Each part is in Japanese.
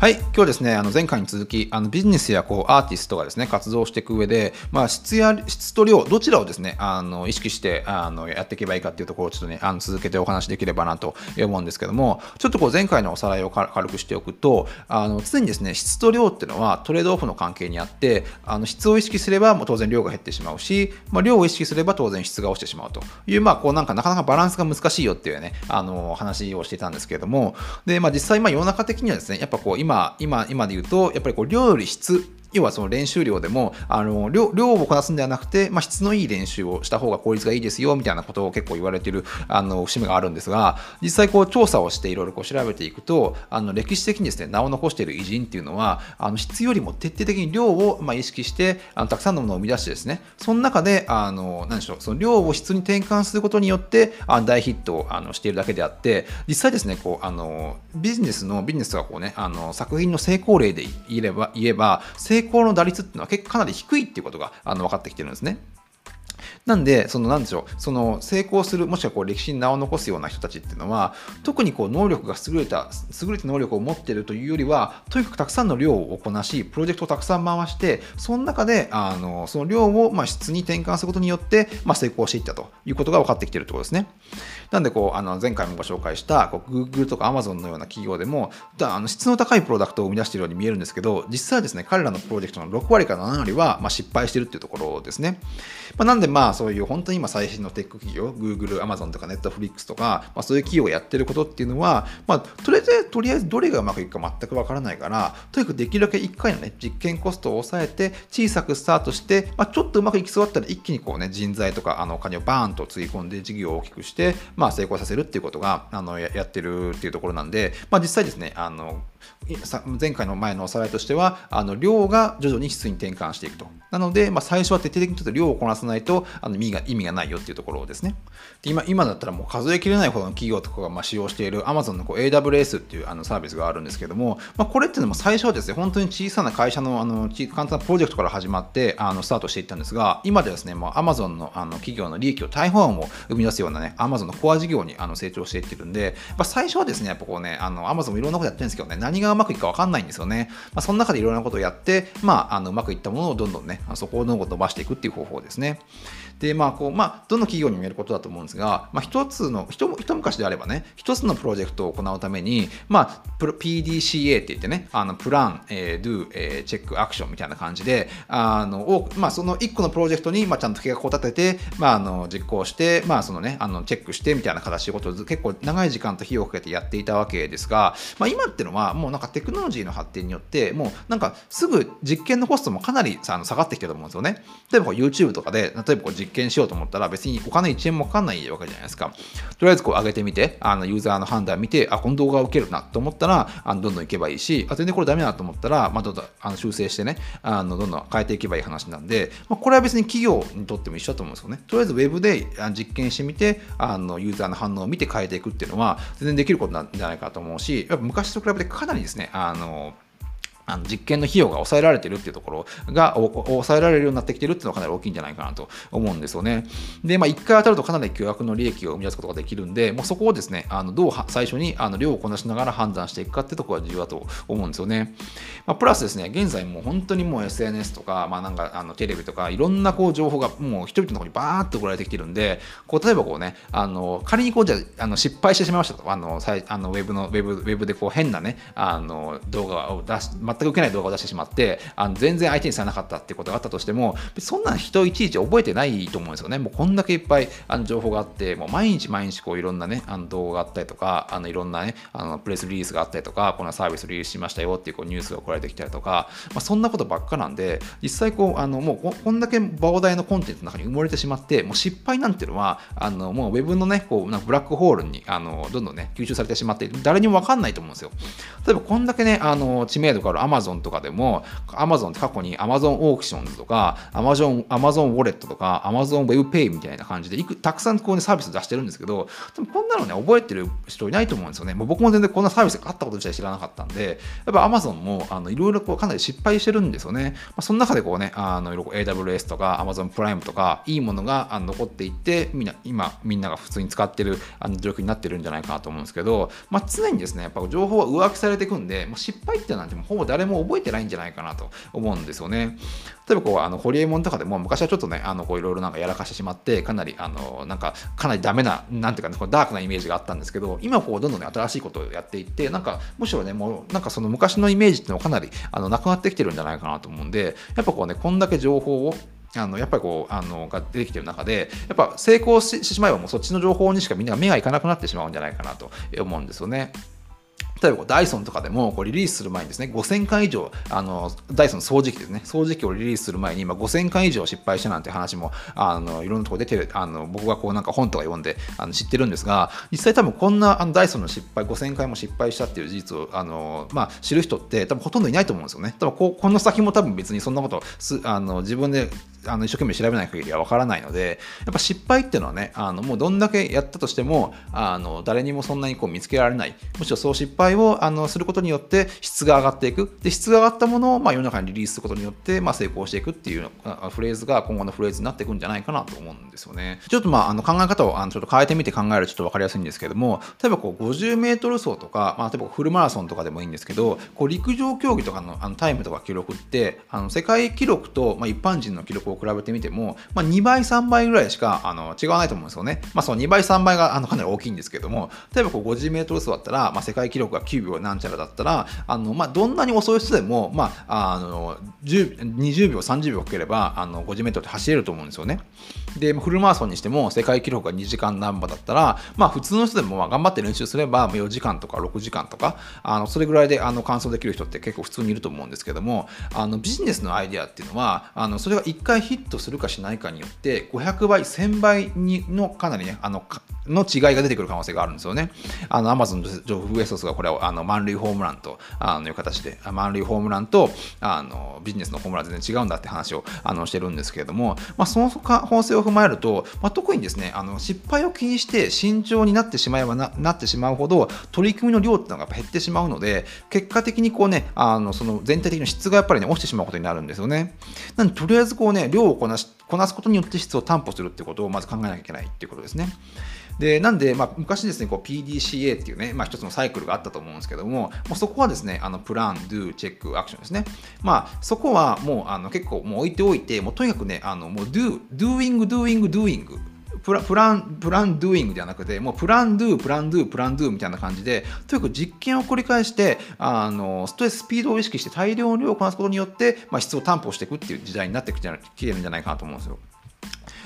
はい、今日ですね、あの前回に続き、あのビジネスやこうアーティストがですね、活動していく上で、まあ、質や質と量、どちらをですね、あの意識してあのやっていけばいいかっていうところをちょっとね、あの続けてお話しできればなと思うんですけども、ちょっとこう前回のおさらいを軽くしておくと、あの常にですね、質と量っていうのはトレードオフの関係にあって、あの質を意識すればもう当然量が減ってしまうし、まあ、量を意識すれば当然質が落ちてしまうという、まあ、こうなんかなかなかバランスが難しいよっていうね、あの話をしていたんですけれども、で、まあ、実際、まあ世の中的にはですね、やっぱこう今、今、今で言うと、やっぱりこう量より質要はその練習量でもあの量量をこなすんではなくて、まあ、質のいい練習をした方が効率がいいですよみたいなことを結構言われているあの節目があるんですが実際こう調査をしていろいろこう調べていくとあの歴史的にですね名を残している偉人っていうのはあの質よりも徹底的に量をまあ意識してあのたくさんのものを生み出してですねその中であの何でしょうその量を質に転換することによってあの大ヒットをあのしているだけであって実際ですねこうあのビジネスのビジネスがこうねあの作品の成功例で言えば言えば成成功の打率っていうのは結構かなり低いっていうことがあの分かってきてるんですね。なんで、その、なんでしょう、その、成功する、もしくはこう、歴史に名を残すような人たちっていうのは、特にこう、能力が優れた、優れた能力を持っているというよりは、とにかくたくさんの量をこなし、プロジェクトをたくさん回して、その中で、あの、その量を、まあ、質に転換することによって、まあ、成功していったということが分かってきているところですね。なんで、こう、あの、前回もご紹介した、こう、Google とか Amazon のような企業でも、あの質の高いプロダクトを生み出しているように見えるんですけど、実際はですね、彼らのプロジェクトの6割から7割は、まあ、失敗しているっていうところですね。まあ、なんで、まあ、そういう本当に今最新のテック企業、Google、Amazon とか Netflix とか、まあ、そういう企業がやってることっていうのは、まあ、とりあえず、とりあえずどれがうまくいくか全くわからないから、とにかくできるだけ1回のね、実験コストを抑えて、小さくスタートして、まあ、ちょっとうまくいきそうだったら一気にこうね、人材とかあのお金をバーンとつぎ込んで事業を大きくして、まあ、成功させるっていうことがあのやってるっていうところなんで、まあ、実際ですね、あの前回の前のおさらいとしては、あの量が徐々に質に転換していくと。なので、まあ、最初は徹底的にちょっと量をこなさないとあの意味が意味がないよっていうところですね。で今今だったらもう数えきれないほどの企業とかがまあ使用している Amazon のこう AWS っていうあのサービスがあるんですけども、まあ、これっていうのも最初はですね、本当に小さな会社のあの簡単なプロジェクトから始まってあのスタートしていったんですが、今ではですね、もう Amazon のあの企業の利益を大半を生み出すようなね、Amazon のコア事業にあの成長していってるんで、まあ、最初はですね、やっぱこうね、あの Amazon もいろんなことやってるんですけどね、何がうまくいくか分かんないんですよね。まあ、その中でいろんなことをやって、まあ、あのうまくいったものをどんどんね、そこをどんどん伸ばしていくっていう方法ですね。で、まあ、こう、まあ、どの企業にも言えることだと思うんですが、まあ、一つの、一昔であればね、一つのプロジェクトを行うために、まあ、PDCA って言ってね、あのプラン、えー、do、えー、チェック、アクションみたいな感じで、あの、まあ、その一個のプロジェクトに、まあ、ちゃんと計画を立てて、まあ、あの、実行して、まあ、そのね、あの、チェックしてみたいな形でことを結構長い時間と費用をかけてやっていたわけですが、まあ、今っていうのは、もうなんかテクノロジーの発展によって、もうなんかすぐ実験のコストもかなりあの下がってきてると思うんですよね。例えばこう YouTube とかで、例えばこう実験しようと思ったら別にお金1円もかかんないわけじゃないですか。とりあえずこう上げてみて、あのユーザーの判断見て、あ、この動画を受けるなと思ったら、あのどんどんいけばいいし、あ、全然これダメだと思ったら、まあ、どんどんあの修正してね、あのどんどん変えていけばいい話なんで、まあ、これは別に企業にとっても一緒だと思うんですよね。とりあえず Web で実験してみて、あのユーザーの反応を見て変えていくっていうのは、全然できることなんじゃないかと思うし、やっぱ昔と比べてかなりですね、あの、あの実験の費用が抑えられてるっていうところが抑えられるようになってきてるっていうのはかなり大きいんじゃないかなと思うんですよね。で、まあ、1回当たるとかなり巨額の利益を生み出すことができるんで、もうそこをですね、あのどう最初にあの量をこなしながら判断していくかっていうところが重要だと思うんですよね。まあ、プラスですね、現在もう本当にもう SNS とか、まあ、なんかあのテレビとかいろんなこう情報がもう人々のところにバーッと送られてきてるんで、こう例えばこうね、あの仮にこうじゃあの失敗してしまいましたと、あのあのウェブのウェブウェブでこう変なね、あの動画を出し、く受けない動画を出してしまってあの全然相手にされなかったってことがあったとしてもそんな人いちいち覚えてないと思うんですよね。もうこんだけいっぱいあの情報があってもう毎日毎日こういろんなねあの動画があったりとかあのいろんなねあのプレスリリースがあったりとかこのサービスリリースしましたよっていうこうニュースが送られてきたりとか、まあ、そんなことばっかなんで実際こうあのもうこんだけ膨大なコンテンツの中に埋もれてしまってもう失敗なんていうのはあのもうウェブのねこうなんかブラックホールにあのどんどんね吸収されてしまって誰にも分かんないと思うんですよ。例えばこんだけねあの知名度がある Amazon とかでも Amazon って過去に Amazon オークションズとか Amazon, Amazon ウォレットとか Amazon WebPay みたいな感じでいくたくさんこう、ね、サービス出してるんですけどでもこんなのね覚えてる人いないと思うんですよね。もう僕も全然こんなサービスがあったこと自体知らなかったんでやっぱ Amazon もあのいろいろこうかなり失敗してるんですよね、まあ、その中でこうねあの AWS とか Amazon プライムとかいいものが残っていってみんな今みんなが普通に使ってるあの状況になってるんじゃないかなと思うんですけど、まあ、常にですねやっぱ情報は上書きされていくんで、まあ、失敗ってなんてもほぼ誰誰も覚えてないんじゃないかなと思うんですよね例えばこうあのホリエモンとかでも昔はちょっとねあのこういろいろなんかやらかしてしまってかなりあのなんかかなりダメななんていうかねこうダークなイメージがあったんですけど今こうどんどん、ね、新しいことをやっていってなんかむしろねもうなんかその昔のイメージっていうのはかなりあのなくなってきてるんじゃないかなと思うんでやっぱこうねこんだけ情報をあのやっぱりこうあのが出てきてる中でやっぱ成功してしまえばもうそっちの情報にしかみんなが目がいかなくなってしまうんじゃないかなと思うんですよね。例えばダイソンとかでもこうリリースする前にですね、5000回以上、あのダイソン掃除機ですね、掃除機をリリースする前に今5000回以上失敗したなんて話もあのいろんなところ出てあの僕がこうなんか本とか読んであの知ってるんですが、実際多分こんなあのダイソンの失敗、5000回も失敗したっていう事実をあの、まあ、知る人って多分ほとんどいないと思うんですよね。多分ここの先も多分別にそんなことすあの自分であの一生懸命調べない限りはわからないので、やっぱ失敗っていうのはね、あのもうどんだけやったとしても、あの誰にもそんなにこう見つけられない、むしろそう失敗をあのすることによって質が上がっていく、で質が上がったものをまあ世の中にリリースすることによって、まあ、成功していくっていうフレーズが今後のフレーズになっていくんじゃないかなと思うんですよね。ちょっとまああの考え方をあのちょっと変えてみて考えるとちょっと分かりやすいんですけども、例えばこう50メートル走とか、まあ、例えばフルマラソンとかでもいいんですけど、こう陸上競技とかのあのタイムとか記録って、あの世界記録と、まあ、一般人の記録を比べてみても、まあ、2倍、3倍ぐらいしかあの違わないと思うんですよね。まあ、その2倍、3倍があのかなり大きいんですけども、例えばこう50メートル走だったら、まあ、世界記録が9秒なんちゃらだったら、あのまあ、どんなに遅い人でも、まあ、あの20秒、30秒かければあの50メートルって走れると思うんですよね。で、フルマラソンにしても世界記録が2時間何歩だったら、まあ、普通の人でもまあ頑張って練習すれば4時間とか6時間とか、あのそれぐらいであの完走できる人って結構普通にいると思うんですけども、あのビジネスのアイデアっていうのは、あのそれが1回ヒットするかしないかによって500倍、1000倍にのかなりね、あのの違いが出てくる可能性があるんですよね。あの、アマゾンのジョフ・ウエストスがこれをあの満塁ホームランとあのいう形で、満塁ホームランとあのビジネスのホームラン全然違うんだって話をあのしてるんですけれども、まあ、その法制を踏まえると、まあ、特にですね、あの失敗を気にして慎重になってしまえばななってしまうほど、取り組みの量っていうのが減ってしまうので、結果的にこうね、あのその全体的な質がやっぱりね、落ちてしまうことになるんですよね。なので、とりあえずこうね、量をこなしこなすことによって質を担保するってことをまず考えなきゃいけないっていうことですね。でなんで、まあ、昔ですね、こう PDCA っていうね、まあ、一つのサイクルがあったと思うんですけども、もうそこはですね、あのプラン、do、チェック、アクションですね。まあ、そこはもうあの結構もう置いておいて、もうとにかくね、あのもう do、doing、doing、doing。プラプラン、プラン、ドゥイングではなくて、もうプラン、ドゥ、プラン、ドゥ、プラン、ドゥみたいな感じで、とにかく実験を繰り返して、あのストレス、スピードを意識して大量の量をこなすことによって、まあ、質を担保していくっていう時代になってきてるんじゃないかなと思うんですよ。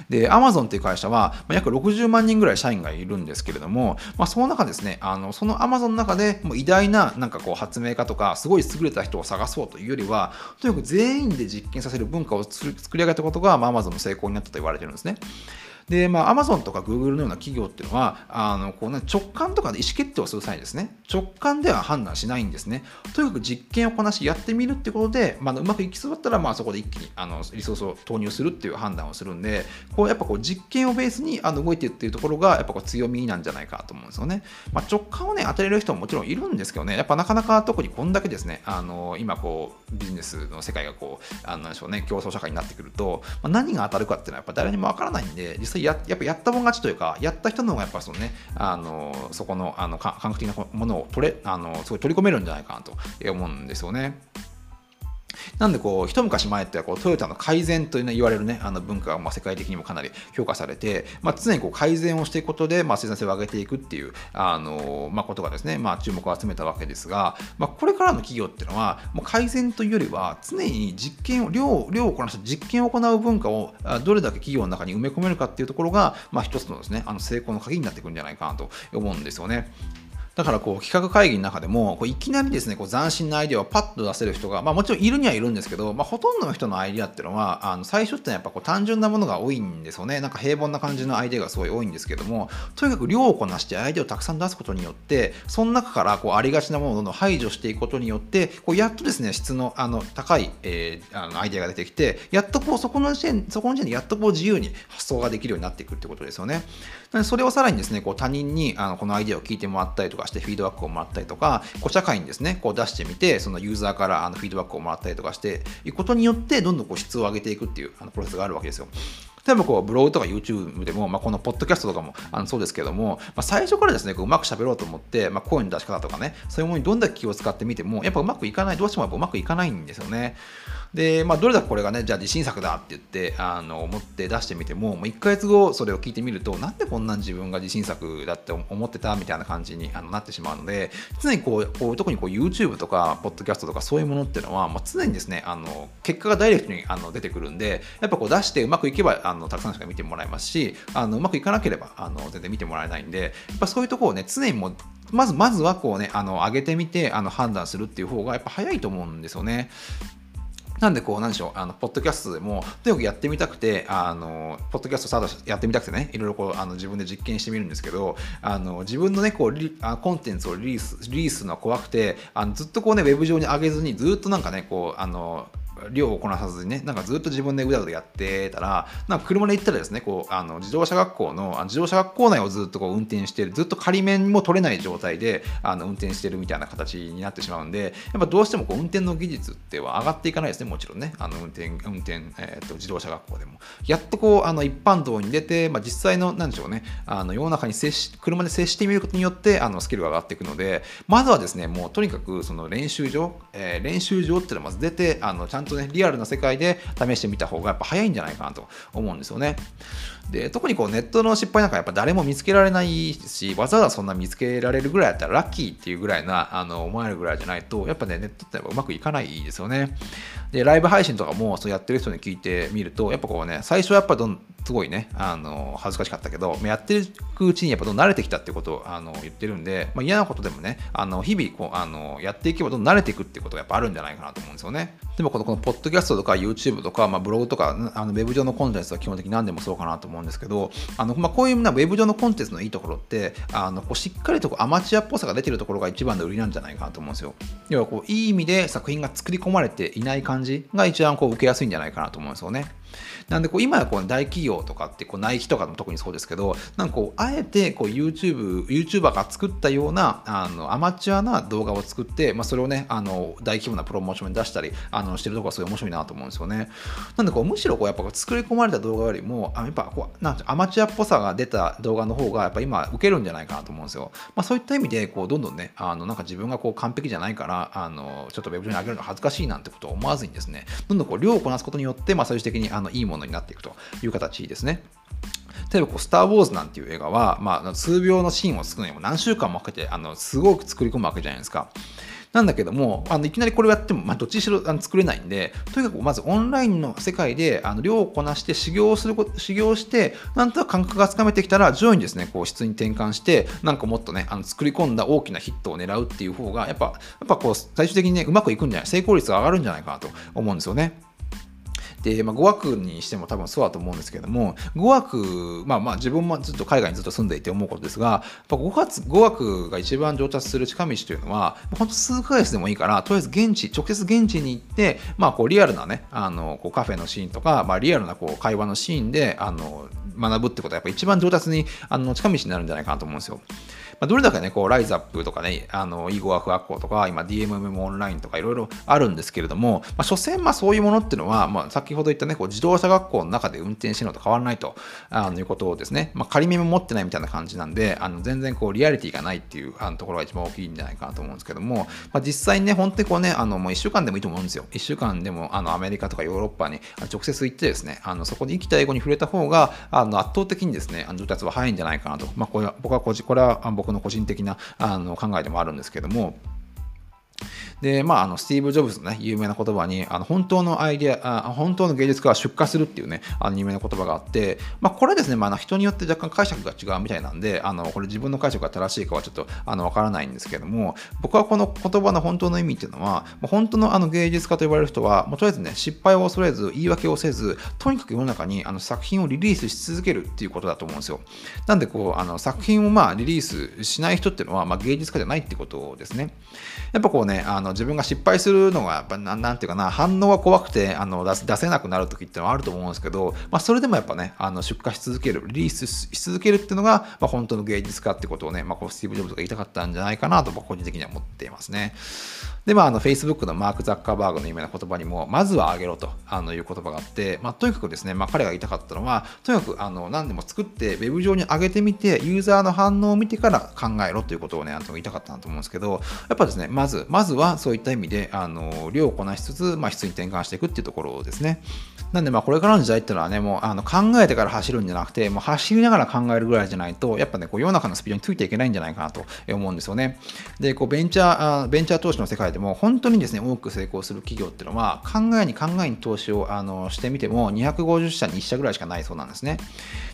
で、アマゾンっていう会社は、まあ、約60万人ぐらい社員がいるんですけれども、まあ、その中ですね、あのそのアマゾンの中でも偉大ななんかこう発明家とか、すごい優れた人を探そうというよりは、とにかく全員で実験させる文化を作り上げたことが、まあ、アマゾンの成功になったと言われてるんですね。で、まあ、Amazon とか Google のような企業っていうのは、あのこう、ね、直感とかで意思決定をする際ですね、直感では判断しないんですね。とにかく実験をこなしやってみるってことで、まあ、うまくいきそうだったら、まあ、そこで一気にあのリソースを投入するっていう判断をするんで、こうやっぱこう実験をベースにあの動いてるっていうところが、やっぱこう強みなんじゃないかと思うんですよね。まあ、直感をね、当てれる人ももちろんいるんですけどね、やっぱなかなか特にこんだけですね、あの今こう、ビジネスの世界がこう、あのなんでしょうね、競争社会になってくると、まあ、何が当たるかっていうのはやっぱ誰にもわからないんで、際ややっぱやったもん勝ちというか、やった人の方がやっぱそのね、あのそこのあの感覚的なものを取れあのすごい取り込めるんじゃないかなと思うんですよね。なんでこう一昔前ってこうトヨタの改善という、ね、言われる、ね、あの文化がまあ世界的にもかなり評価されて、まあ、常にこう改善をしていくことでまあ生産性を上げていくっていうあの、まあ、ことがですね、まあ、注目を集めたわけですが、まあ、これからの企業っていうのはもう改善というよりは常に実験を量量をこなした実験を行う文化をどれだけ企業の中に埋め込めるかっていうところが、まあ、一つのですねあの成功の鍵になってくるんじゃないかなと思うんですよね。だからこう企画会議の中でもこういきなりですねこう斬新なアイデアをパッと出せる人が、まあ、もちろんいるにはいるんですけど、まあ、ほとんどの人のアイデアっていうのはあの最初ってやっぱこう単純なものが多いんですよねなんか平凡な感じのアイデアがすごい多いんですけどもとにかく量をこなしてアイデアをたくさん出すことによってその中からこうありがちなものをどんどん排除していくことによってこうやっとですね質のあの高い、えー、あのアイデアが出てきてやっとこうそこの時点そこの時点でやっとこう自由に発想ができるようになっていくってことですよね。それをさらにですねこう他人にあのこのアイデアを聞いてもらったりとかしてフィードバックをもらったりとかこう社会にですねこう出してみてそのユーザーからあのフィードバックをもらったりとかしていくことによってどんどんこう質を上げていくっていうあのプロセスがあるわけですよ。例えばこうブログとか YouTube でも、まあ、このポッドキャストとかもあのそうですけども、まあ、最初からですねこううまく喋ろうと思って、まあ、声の出し方とかねそういうものにどんだけ気を使ってみてもやっぱうまくいかないどうしてもやっぱうまくいかないんですよね。で、まあ、どれだけこれがね、じゃあ自信作だって言って、あの、思って出してみても、もう1ヶ月後それを聞いてみると、なんでこんな自分が自信作だって思ってたみたいな感じにあのなってしまうので、常にこう、こう特にこう YouTube とか、ポッドキャストとかそういうものっていうのは、まあ、常にですね、あの、結果がダイレクトにあの出てくるんで、やっぱこう出してうまくいけば、あの、たくさんしか見てもらえますし、あの、うまくいかなければ、あの、全然見てもらえないんで、やっぱそういうところをね、常にもまず、まずはこうね、あの、上げてみて、あの、判断するっていう方がやっぱ早いと思うんですよね。なんでこう、なんでしょう、あの、ポッドキャストでも、とにかくやってみたくて、あの、ポッドキャストスタートやってみたくてね、いろいろこう、あの、自分で実験してみるんですけど、あの、自分のね、こう、リあコンテンツをリリース、リリースのは怖くて、あのずっとこうね、ウェブ上に上げずに、ずっとなんかね、こう、あの、量をこなさずにね、なんかずっと自分でうだうだやってたら、なんか車で行ったらですね、こう、あの、自動車学校の、あの自動車学校内をずっとこう運転してる、ずっと仮面も取れない状態で、あの、運転してるみたいな形になってしまうんで、やっぱどうしてもこう運転の技術っては上がっていかないですね、もちろんね。あの、運転、運転、えっ、ー、と、自動車学校でも。やっとこう、あの、一般道に出て、まあ、実際の、なんでしょうね、あの、世の中に接し、車で接してみることによって、あの、スキルが上がっていくので、まずはですね、もうとにかく、その練習場、えー、練習場っていうのはまず出て、あの、ちゃんとね、リアルな世界で試してみた方がやっぱ早いんじゃないかなと思うんですよね。で特にこうネットの失敗なんかやっぱ誰も見つけられないしわざわざそんな見つけられるぐらいだったらラッキーっていうぐらいなあの思えるぐらいじゃないとやっぱねネットってうまくいかないですよね。でライブ配信とかもそうやってる人に聞いてみるとやっぱこうね最初はやっぱどんすごいねあの恥ずかしかったけどやっていくうちにやっぱどん慣れてきたってことをあの言ってるんで、まあ、嫌なことでもねあの日々こうあのやっていけばどんどん慣れていくってことがやっぱあるんじゃないかなと思うんですよね。でもこのこのポッドキャストとか YouTube とか、まあ、ブログとかあのウェブ上のコンテンツは基本的に何でもそうかなと思思うんですけどあの、まあ、こういうなウェブ上のコンテンツのいいところってあのこうしっかりとこうアマチュアっぽさが出てるところが一番の売りなんじゃないかなと思うんですよ。要はこういい意味で作品が作り込まれていない感じが一番こう受けやすいんじゃないかなと思うんですよね。なんでこう今やこう大企業とかってこうナイキとかも特にそうですけどなんかこうあえてこう YouTube、YouTuber が作ったようなあのアマチュアな動画を作って、まあ、それをねあの大規模なプロモーションに出したりあのしてるところがすごい面白いなと思うんですよね。なんでこうむしろこうやっぱ作り込まれた動画よりもあやっぱこうなんアマチュアっぽさが出た動画の方がやっぱ今受けるんじゃないかなと思うんですよ。まあ、そういった意味でこうどんどんねあのなんか自分がこう完璧じゃないからあのちょっとウェブ上に上げるの恥ずかしいなんてことを思わずにですねどんどんこう量をこなすことによって、まあ、最終的にあのいいものになっていくという形ですね。例えばこう、スター・ウォーズなんていう映画は、まあ、数秒のシーンを作るのにも何週間もかけて、あの、すごく作り込むわけじゃないですか。なんだけども、あのいきなりこれをやっても、まあ、どっちにしろあの作れないんで、とにかくまずオンラインの世界であの量をこなして修行をすること、修行して、なんとなく感覚がつかめてきたら、徐々にですね、こう質に転換して、なんかもっとね、あの作り込んだ大きなヒットを狙うっていう方が、やっぱ、やっぱこう、最終的にね、うまくいくんじゃない、成功率が上がるんじゃないかなと思うんですよね。で、まあ、語学にしても多分そうだと思うんですけども、語学、まあまあ自分もずっと海外にずっと住んでいて思うことですが、やっぱ語学語学が一番上達する近道というのは、本当数ヶ月でもいいから、とりあえず現地、直接現地に行って、まあこうリアルなね、あのこうカフェのシーンとか、まあ、リアルなこう会話のシーンであの学ぶってことはやっぱ一番上達にあの近道になるんじゃないかなと思うんですよ。まあ、どれだけね、こう、ライズアップとかね、あの、囲碁学学校とか、今 DMM もオンラインとかいろいろあるんですけれども、まあ、所詮、まあそういうものっていうのは、まあ先ほど言ったね、こう自動車学校の中で運転してるのと変わらないとあのいうことをですね、まあ仮耳も持ってないみたいな感じなんで、あの全然こうリアリティがないっていうあのところが一番大きいんじゃないかなと思うんですけども、まあ、実際にね、本当にこうね、あのもう1週間でもいいと思うんですよ。1週間でもあのアメリカとかヨーロッパに直接行ってですね、あのそこで生きた英語に触れた方があの圧倒的にですね、あの上達は早いんじゃないかなと。まあ、これは僕はこれは僕の個人的なあの考えでもあるんですけどもで、まあ、あのスティーブ・ジョブズのね、有名な言葉に、あの本当のアイデア、あ本当の芸術家は出荷するっていうね、あの有名な言葉があって、まあ、これですね、まあ、人によって若干解釈が違うみたいなんで、あのこれ自分の解釈が正しいかはちょっとあの分からないんですけども、僕はこの言葉の本当の意味っていうのは、本当のあの芸術家と呼ばれる人は、もうとりあえずね、失敗を恐れず、言い訳をせず、とにかく世の中にあの作品をリリースし続けるっていうことだと思うんですよ。なんでこう、あの作品をまあリリースしない人っていうのは、まあ、芸術家じゃないってことですね。やっぱこうね、あの自分が失敗するのが、やっぱななんていうかな、反応が怖くてあの出せなくなる時ってのはあると思うんですけど、まあ、それでもやっぱね、あの出荷し続ける、リリースし続けるっていうのが、まあ、本当の芸術家ってことをね、まあ、こうスティーブ・ジョブズが言いたかったんじゃないかなと僕個人的には思っていますね。で、まあ、あの、Facebook のマーク・ザッカーバーグの有名な言葉にも、まずは上げろとあのいう言葉があって、まあ、とにかくですね、まあ、彼が言いたかったのは、とにかくあの何でも作って、ウェブ上に上げてみて、ユーザーの反応を見てから考えろということをね、あの言いたかったなと思うんですけど、やっぱですね、まず、まずはそういった意味で、あの量をこなしつつ、まあ、質に転換していくっていうところですね。なんで、まあ、これからの時代っていうのはね、もうあの考えてから走るんじゃなくて、もう走りながら考えるぐらいじゃないと、やっぱね、こう世の中のスピードについていけないんじゃないかなと思うんですよね。で、こうベンチャー、ベンチャー投資の世界でも、本当にですね、多く成功する企業っていうのは、考えに考えに投資をあのしてみても、250社に1社ぐらいしかないそうなんですね。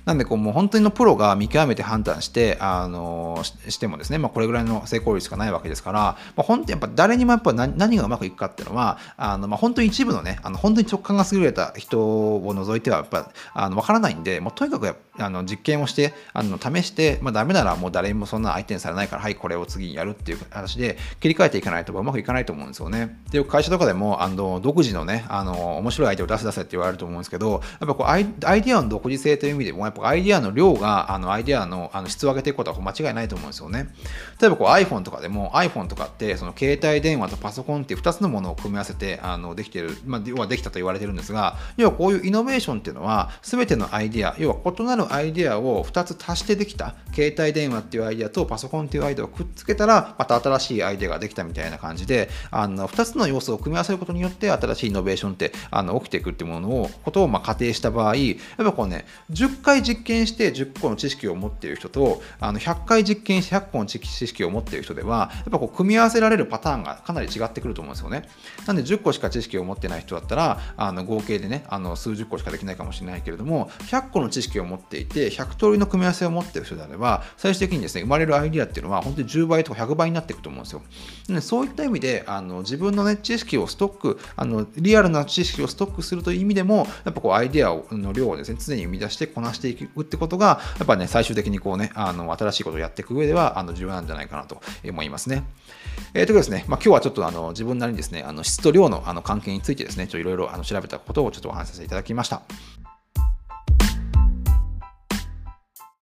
なんで、こうもう本当にのプロが見極めて判断して、あのしてもですね、まあ、これぐらいの成功率しかないわけですから、まあ、本当にやっぱ誰にもっぱ何がうまくいくかっていうのは、あのまあ、本当に一部のね、あの本当に直感が優れた人を除いては、やっぱあの分からないんで、もうとにかくあの実験をして、あの試して、まあ、ダメならもう誰もそんな相手にされないから、はい、これを次にやるっていう話で切り替えていかないとうまくいかないと思うんですよね。で、会社とかでも、あの独自のね、あの面白いアイデアを出せ出せって言われると思うんですけど、やっぱこうアイアイデアの独自性という意味でも、やっぱアイデアの量が、あのアイデアのあの質を上げていくことは間違いないと思うんですよね。例えばこう iPhone とかでも、iPhone とかって、その携帯電話話とパソコンっていう2つのものを組み合わせてあのできてる、まあ、要はできたと言われてるんですが、要はこういうイノベーションっていうのは、全てのアイデア、要は異なるアイデアを2つ足してできた、携帯電話っていうアイデアとパソコンっていうアイデアをくっつけたら、また新しいアイデアができたみたいな感じで、あの2つの要素を組み合わせることによって、新しいイノベーションってあの起きていくっていうものを、ことをま仮定した場合、やっぱこうね、10回実験して10個の知識を持っている人と、あの100回実験して100個の知識を持っている人では、やっぱこう組み合わせられるパターンがかなり違ってくると思うんですよね。なんで10個しか知識を持ってない人だったら、あの合計でね、あの数十個しかできないかもしれないけれども、100個の知識を持っていて、100通りの組み合わせを持ってる人であれば、最終的にですね、生まれるアイディアっていうのは、本当に10倍とか100倍になっていくと思うんですよ。でそういった意味で、あの自分の、ね、知識をストック、あのリアルな知識をストックするという意味でも、やっぱこうアイデアの量をですね、常に生み出してこなしていくってことが、やっぱね、最終的にこうね、あの新しいことをやっていく上では、あの重要なんじゃないかなと思いますね。えー、ということですね、まあ、今日ははちょっとあの自分なりにですね、あの質と量のあの関係についてですね、ちょいろいろ調べたことをちょっとお話しさせていただきました。